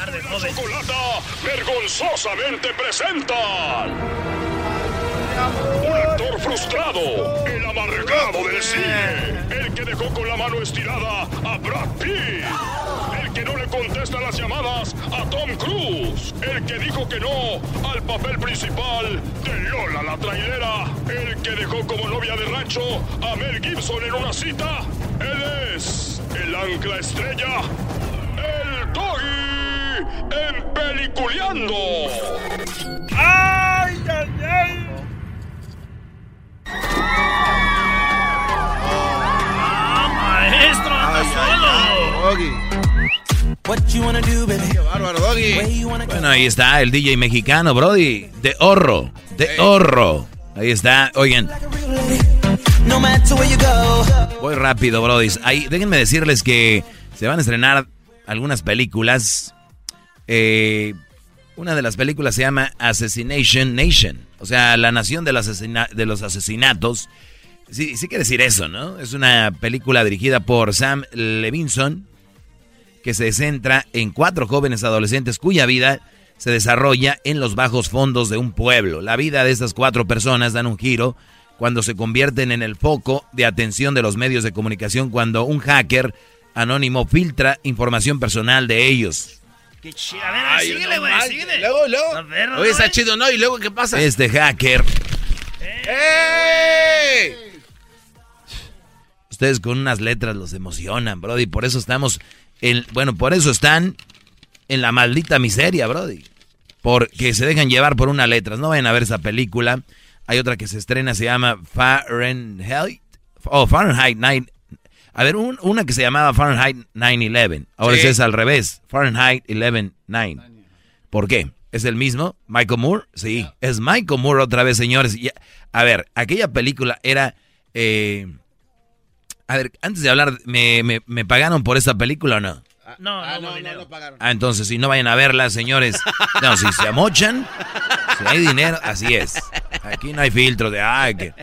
Pepe Aguilar de joven. Chocolata vergonzosamente presenta un actor frustrado, el amargado del cine, el que dejó con la mano estirada a Brad Pitt, el que no le contesta las llamadas a Tom Cruise, el que dijo que no al papel principal de Lola la trailera, el que dejó como novia de rancho a Mel Gibson en una cita. Él es el ancla estrella, en Peliculeando. ¡Ay, ay, ay! ¡Ah, maestro! ¡Anda solo! What you wanna do, baby? Qué bárbaro, Doggy. Where you wanna go? Bueno, ahí está el DJ mexicano, Brody. De horro, de horro. Ahí está. Oigan, No matter where you go. voy rápido, Brody. Ahí, déjenme decirles que se van a estrenar algunas películas. Eh, una de las películas se llama Assassination Nation. O sea, la nación de, de los asesinatos. Sí, sí quiere decir eso, ¿no? Es una película dirigida por Sam Levinson que se centra en cuatro jóvenes adolescentes cuya vida se desarrolla en los bajos fondos de un pueblo. La vida de estas cuatro personas dan un giro cuando se convierten en el foco de atención de los medios de comunicación cuando un hacker anónimo filtra información personal de ellos. ¡Qué chido! A ver, Ay, síguele, no güey, manches. síguele. Luego, luego. A ver, Oye, está chido, ¿no? ¿Y luego qué pasa? Este hacker, ¡Ey! ustedes con unas letras los emocionan, Brody, por eso estamos en, bueno, por eso están en la maldita miseria, Brody. Porque se dejan llevar por una letra. No vayan a ver esa película. Hay otra que se estrena, se llama Fahrenheit. Oh, Fahrenheit 9. A ver, un- una que se llamaba Fahrenheit 9-11. Ahora Sí. es al revés. Fahrenheit 11-9. ¿Por qué? ¿Es el mismo? ¿Michael Moore? Sí, es Michael Moore otra vez, señores. Y- a ver, aquella película era... eh, a ver, antes de hablar, ¿me, me, me pagaron por esta película o no? No, Ah, no, no, no, no, pagaron. Ah, entonces, si no vayan a verla, señores. No, si se amochan, si hay dinero, así es. Aquí no hay filtro de, ay, que...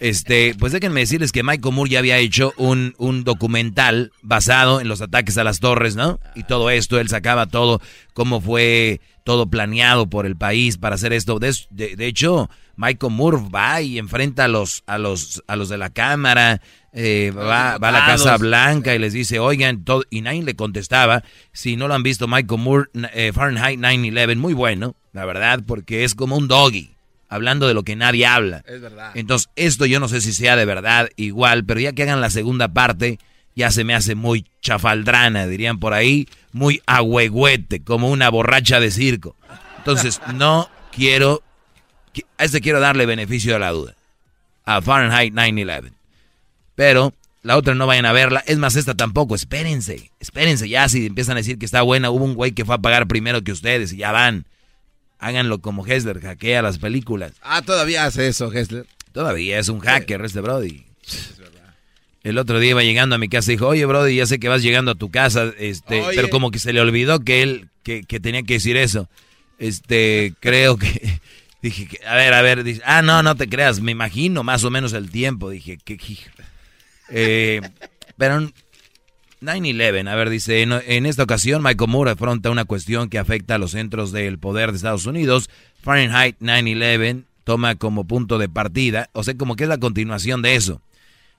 Este, pues déjenme decirles que Michael Moore ya había hecho un, un documental basado en los ataques a las torres, ¿no? Y todo esto, él sacaba todo, cómo fue todo planeado por el país para hacer esto. De, de- de hecho, Michael Moore va y enfrenta a los, a los, a los de la cámara, eh, va, va a la Casa. Blanca y les dice, oigan, todo, y nadie le contestaba. Si no lo han visto, Michael Moore, eh, Fahrenheit 9-11, muy bueno, la verdad, porque es como un doggy, hablando de lo que nadie habla. Es verdad. Entonces, esto yo no sé si sea de verdad igual, pero ya que hagan la segunda parte, ya se me hace muy chafaldrana, dirían por ahí, muy agüegüete, como una borracha de circo. Entonces, no quiero, qui- a este quiero darle beneficio de la duda, a Fahrenheit 9-11. Pero la otra no vayan a verla, es más, esta tampoco, espérense, espérense, ya si empiezan a decir que está buena, hubo un güey que fue a pagar primero que ustedes y ya van. Háganlo como Hessler, hackea las películas. Ah, todavía hace eso, Hessler. Todavía es un hacker este Brody. El otro día iba llegando a mi casa y dijo, oye Brody, ya sé que vas llegando a tu casa, este, Oye. pero como que se le olvidó que él, que, que tenía que decir eso. Este, creo que, dije, a ver, a ver, dice, ah, no, no te creas, me imagino más o menos el tiempo, dije, que, eh, pero 9-11, a ver, dice, en, esta ocasión Michael Moore afronta una cuestión que afecta a los centros del poder de Estados Unidos. Fahrenheit 9-11 toma como punto de partida, o sea, como que es la continuación de eso.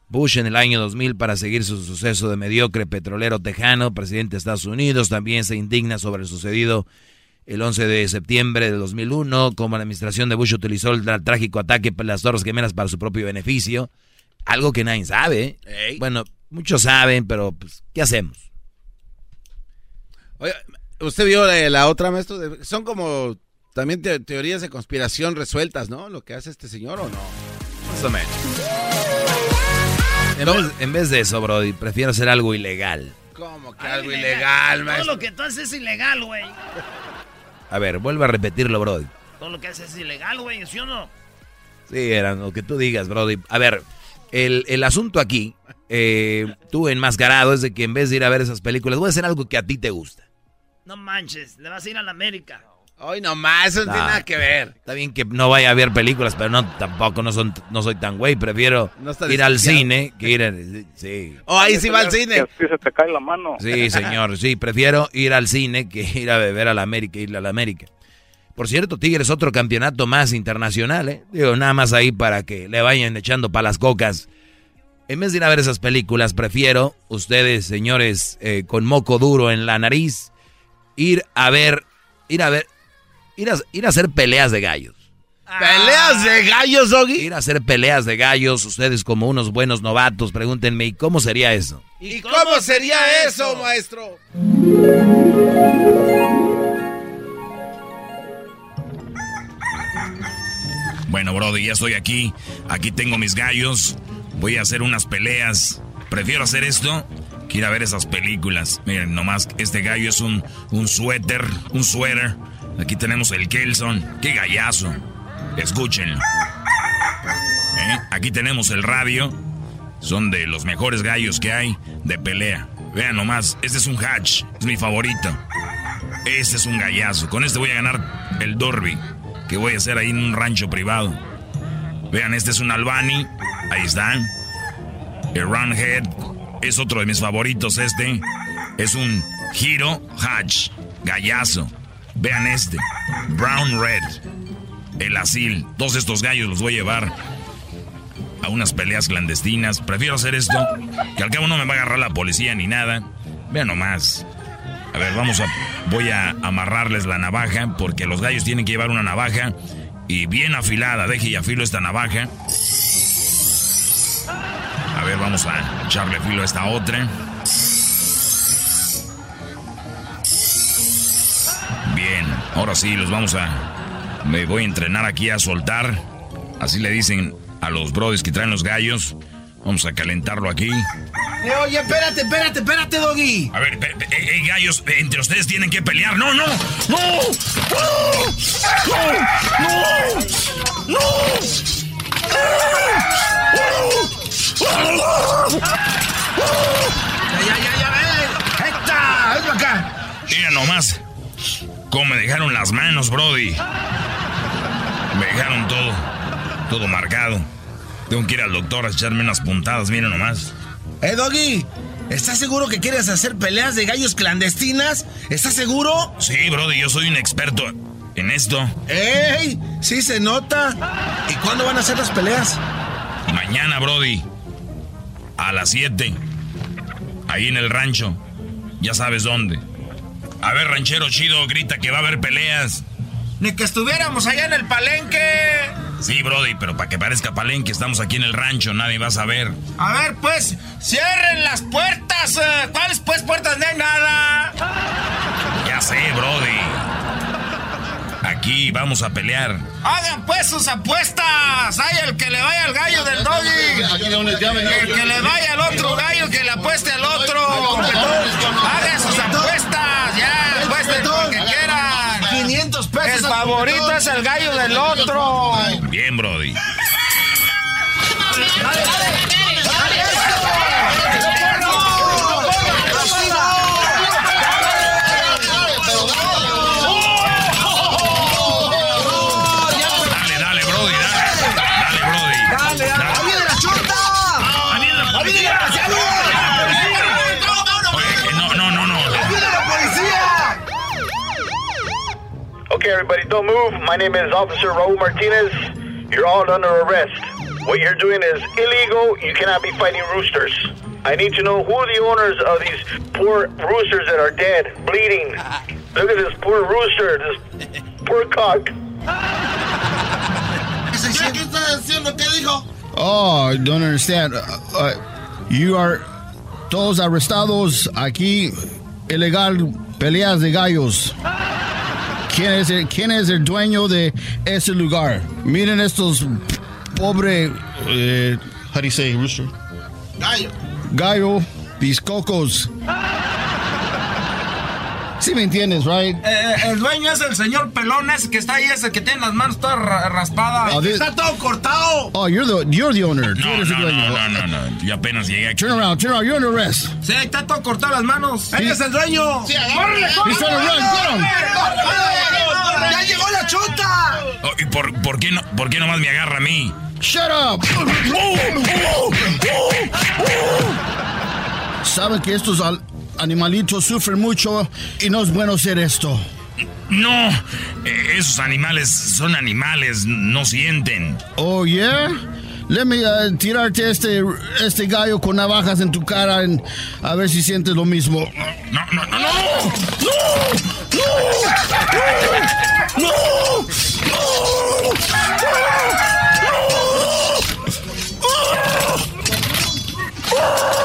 Bush en el año 2000 para seguir su suceso de mediocre petrolero tejano, presidente de Estados Unidos, también se indigna sobre el sucedido el 11 de septiembre de 2001, como la administración de Bush utilizó el trágico ataque por las Torres Gemelas para su propio beneficio, algo que nadie sabe. Bueno, muchos saben, pero pues, ¿qué hacemos? Oye, ¿usted vio la, la otra, maestro? Son como también te- teorías de conspiración resueltas, ¿no? Lo que hace este señor o no. Más o menos. En vez, en vez de eso, Brody, prefiero hacer algo ilegal. ¿Cómo que algo ilegal, Todo maestro? lo que tú haces es ilegal, güey. A ver, vuelve a repetirlo, Brody. Todo lo que haces es ilegal, güey, ¿sí o no? Sí, era lo que tú digas, Brody. A ver, el, el asunto aquí, eh, tú enmascarado, es de que en vez de ir a ver esas películas, voy a hacer algo que a ti te gusta. No manches, le vas a ir a la América. Hoy nomás, eso no tiene nada que ver. Está bien que no vaya a ver películas, pero no tampoco no son no soy tan güey, prefiero No ir al cine que ir a, sí. Oh, ahí sí va al cine. así se te cae la mano. Sí, señor, sí, prefiero ir al cine que ir a beber a la América, ir a la América. Por cierto, Tigres otro campeonato más internacional, ¿eh? Digo, nada más ahí para que le vayan echando para las cocas. En vez de ir a ver esas películas, prefiero, ustedes, señores, eh, con moco duro en la nariz, ir a ver, ir a ver, ir a, ir a hacer peleas de gallos. ¿Peleas de gallos, Doggy? Ir a hacer peleas de gallos, ustedes como unos buenos novatos, pregúntenme, ¿y cómo sería eso? ¿Y cómo sería eso, maestro? Brody, ya estoy aquí. Aquí tengo mis gallos. Voy a hacer unas peleas. Prefiero hacer esto que ir a ver esas películas. Miren, nomás, este gallo es un, un suéter, un suéter. Aquí tenemos el Kelson. ¡Qué gallazo! Escúchenlo. ¿Eh? Aquí tenemos el radio. Son de los mejores gallos que hay de pelea. Vean nomás, este es un hatch. Es mi favorito. Este es un gallazo. Con este voy a ganar el Dorby. Que voy a hacer ahí en un rancho privado. Vean, este es un Albani. Ahí están. El Runhead. Es otro de mis favoritos este. Es un Hero Hatch. Gallazo. Vean este. Brown Red. El Asil. Todos estos gallos los voy a llevar a unas peleas clandestinas. Prefiero hacer esto. Que al cabo no me va a agarrar la policía ni nada. Vean nomás. A ver, vamos a. Voy a amarrarles la navaja. Porque los gallos tienen que llevar una navaja. Y bien afilada. Deje y afilo esta navaja. A ver, vamos a echarle filo a esta otra. Bien, ahora sí, los vamos a. Me voy a entrenar aquí a soltar. Así le dicen a los brothers que traen los gallos. Vamos a calentarlo aquí. Eh, oye, espérate, espérate, espérate, Doggy. A ver, eh, eh, gallos, eh, entre ustedes tienen que pelear. ¡No, no! ¡No! ¡No! ¡No! ¡No! Ya, ya, ya, ya, ven. Ahí está, ven acá. Mira nomás. Cómo me dejaron las manos, Brody. Me dejaron todo. Todo marcado. Tengo que ir al doctor a echarme unas puntadas, mira nomás. Eh, Doggy, ¿estás seguro que quieres hacer peleas de gallos clandestinas? ¿Estás seguro? Sí, Brody, yo soy un experto en esto. ¡Ey! Sí se nota. ¿Y cuándo van a hacer las peleas? Mañana, Brody. A las 7. Ahí en el rancho. Ya sabes dónde. A ver, ranchero chido, grita que va a haber peleas. Ni que estuviéramos allá en el palenque. Sí, Brody, pero para que parezca palenque, estamos aquí en el rancho, nadie va a saber. A ver, pues, cierren las puertas. eh. ¿Cuáles, pues, puertas? No hay nada. Ya sé, Brody. Aquí vamos a pelear. Hagan, pues, sus apuestas. Hay el que le vaya al gallo del Doggy. El que le vaya al otro gallo, que le apueste al otro. Hagan everybody, don't move. My name is Officer Raul Martinez. You're all under arrest. What you're doing is illegal. You cannot be fighting roosters. I need to know who are the owners of these poor roosters that are dead, bleeding. Look at this poor rooster, this poor cock. ¿Qué está diciendo? ¿Qué dijo? Oh, I don't understand. Uh, uh, you are todos arrestados aquí, ilegal, peleas de gallos. ¿Quién es, el, ¿Quién es el dueño de ese lugar? Miren estos pobre... Eh, how do you say rooster? Gallo. Gallo, biscocos. Sí me entiendes, right? Eh, eh, el dueño es el señor pelón ese que está ahí, ese que tiene las manos todas ra- raspadas. Oh, this- está todo cortado. Oh, you're the, you're the owner. No, no, dueño. no, no, no, no. Yo apenas llegué aquí. Turn around, turn around. You're under arrest. Sí, está todo cortado las manos. Él es el dueño. Sí, ¡Córrele, córrele! He's trying to run, get him. ¡Ya llegó la chota! Oh, ¿Y por, por, qué no, por qué nomás me agarra a mí? Shut up. Saben que estos al- animalitos sufren mucho y no es bueno hacer esto. No, eh, esos animales son animales, no sienten. Oh, yeah? Let me uh, tirarte este, este gallo con navajas en tu cara en- a ver si sientes lo mismo. No, no, no, no. Uh, uh,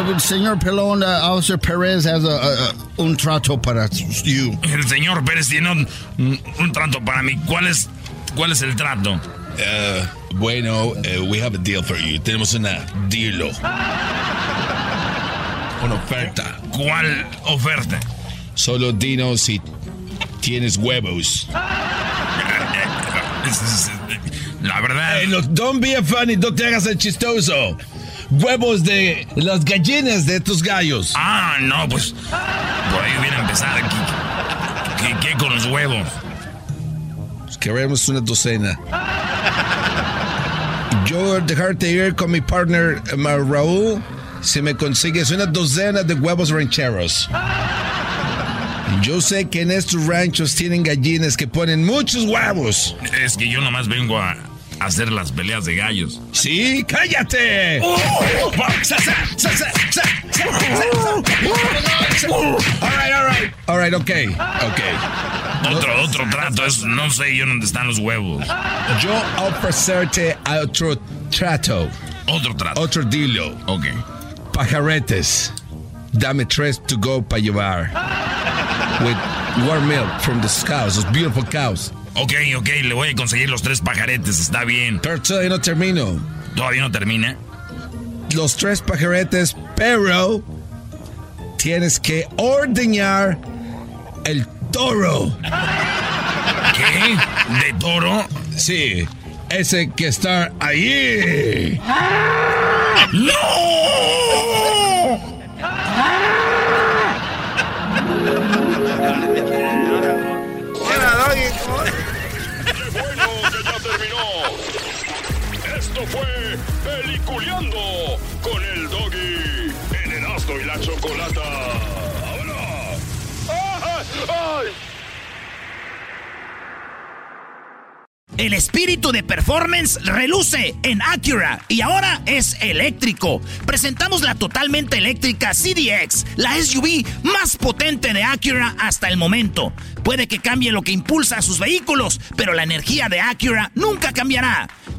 uh, señor Pelón, uh, Officer Perez has a, a- a- un trato para you. El señor Pérez tiene un, un- trato para mí. ¿Cuál es, cuál es el trato? Uh, bueno, uh, we have a deal for you. Tenemos una deal. Una oferta. ¿Cuál oferta? Solo dinos si tienes huevos. La verdad. Hey, no, don't be a funny, no te hagas el chistoso. Huevos de las gallinas de tus gallos. Ah, no, pues por ahí hubiera empezado aquí. ¿Qué, qué con los huevos? Queremos una docena. Yo dejarte ir con mi partner eh, Raúl si me consigues una docena de huevos rancheros. Yo sé que en estos ranchos tienen gallinas que ponen muchos huevos. Es que yo nomás vengo a hacer las peleas de gallos. Sí, cállate. All right, all right. All right, okay, okay. Otro, otro trato, es, no sé yo dónde están los huevos. Yo ofrecerte otro trato. Otro trato. Otro dilo. Ok. Pajaretes. Dame tres to go para llevar. With warm milk from the cows, those beautiful cows. Ok, ok, le voy a conseguir los tres pajaretes, está bien. Pero todavía no termino. ¿Todavía no termina? Los tres pajaretes, pero tienes que ordeñar el toro. ¿Qué? ¿De toro? Sí, ese que está ahí. ¡Qué Peliculeando con el Doggy en Erasmo y la Chocolata. ¡Ahora! El espíritu de performance reluce en Acura y ahora es eléctrico. Presentamos la totalmente eléctrica CDX, la SUV más potente de Acura hasta el momento. Puede que cambie lo que impulsa a sus vehículos, pero la energía de Acura nunca cambiará.